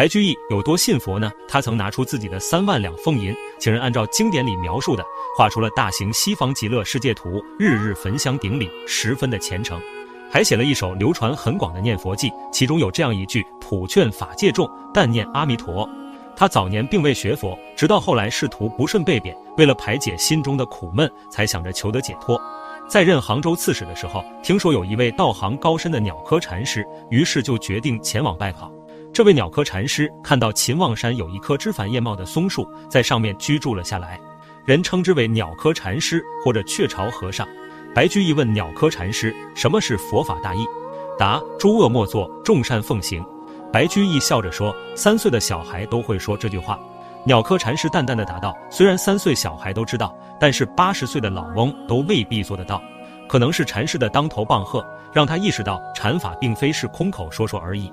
白居易有多信佛呢？他曾拿出自己的三万两俸银，请人按照经典里描述的画出了大型西方极乐世界图，日日焚香顶礼，十分的虔诚。还写了一首流传很广的念佛记，其中有这样一句：“普劝法界众，但念阿弥陀。”他早年并未学佛，直到后来仕途不顺被贬，为了排解心中的苦闷，才想着求得解脱。在任杭州刺史的时候，听说有一位道行高深的鸟科禅师，于是就决定前往拜访。这位鸟科禅师看到秦望山有一棵枝繁叶茂的松树，在上面居住了下来，人称之为鸟科禅师或者雀巢和尚。白居易问鸟科禅师：“什么是佛法大义？”答：“诸恶莫作，众善奉行。”白居易笑着说：“三岁的小孩都会说这句话。”鸟科禅师淡淡的答道：“虽然三岁小孩都知道，但是八十岁的老翁都未必做得到。可能是禅师的当头棒喝，让他意识到禅法并非是空口说说而已。”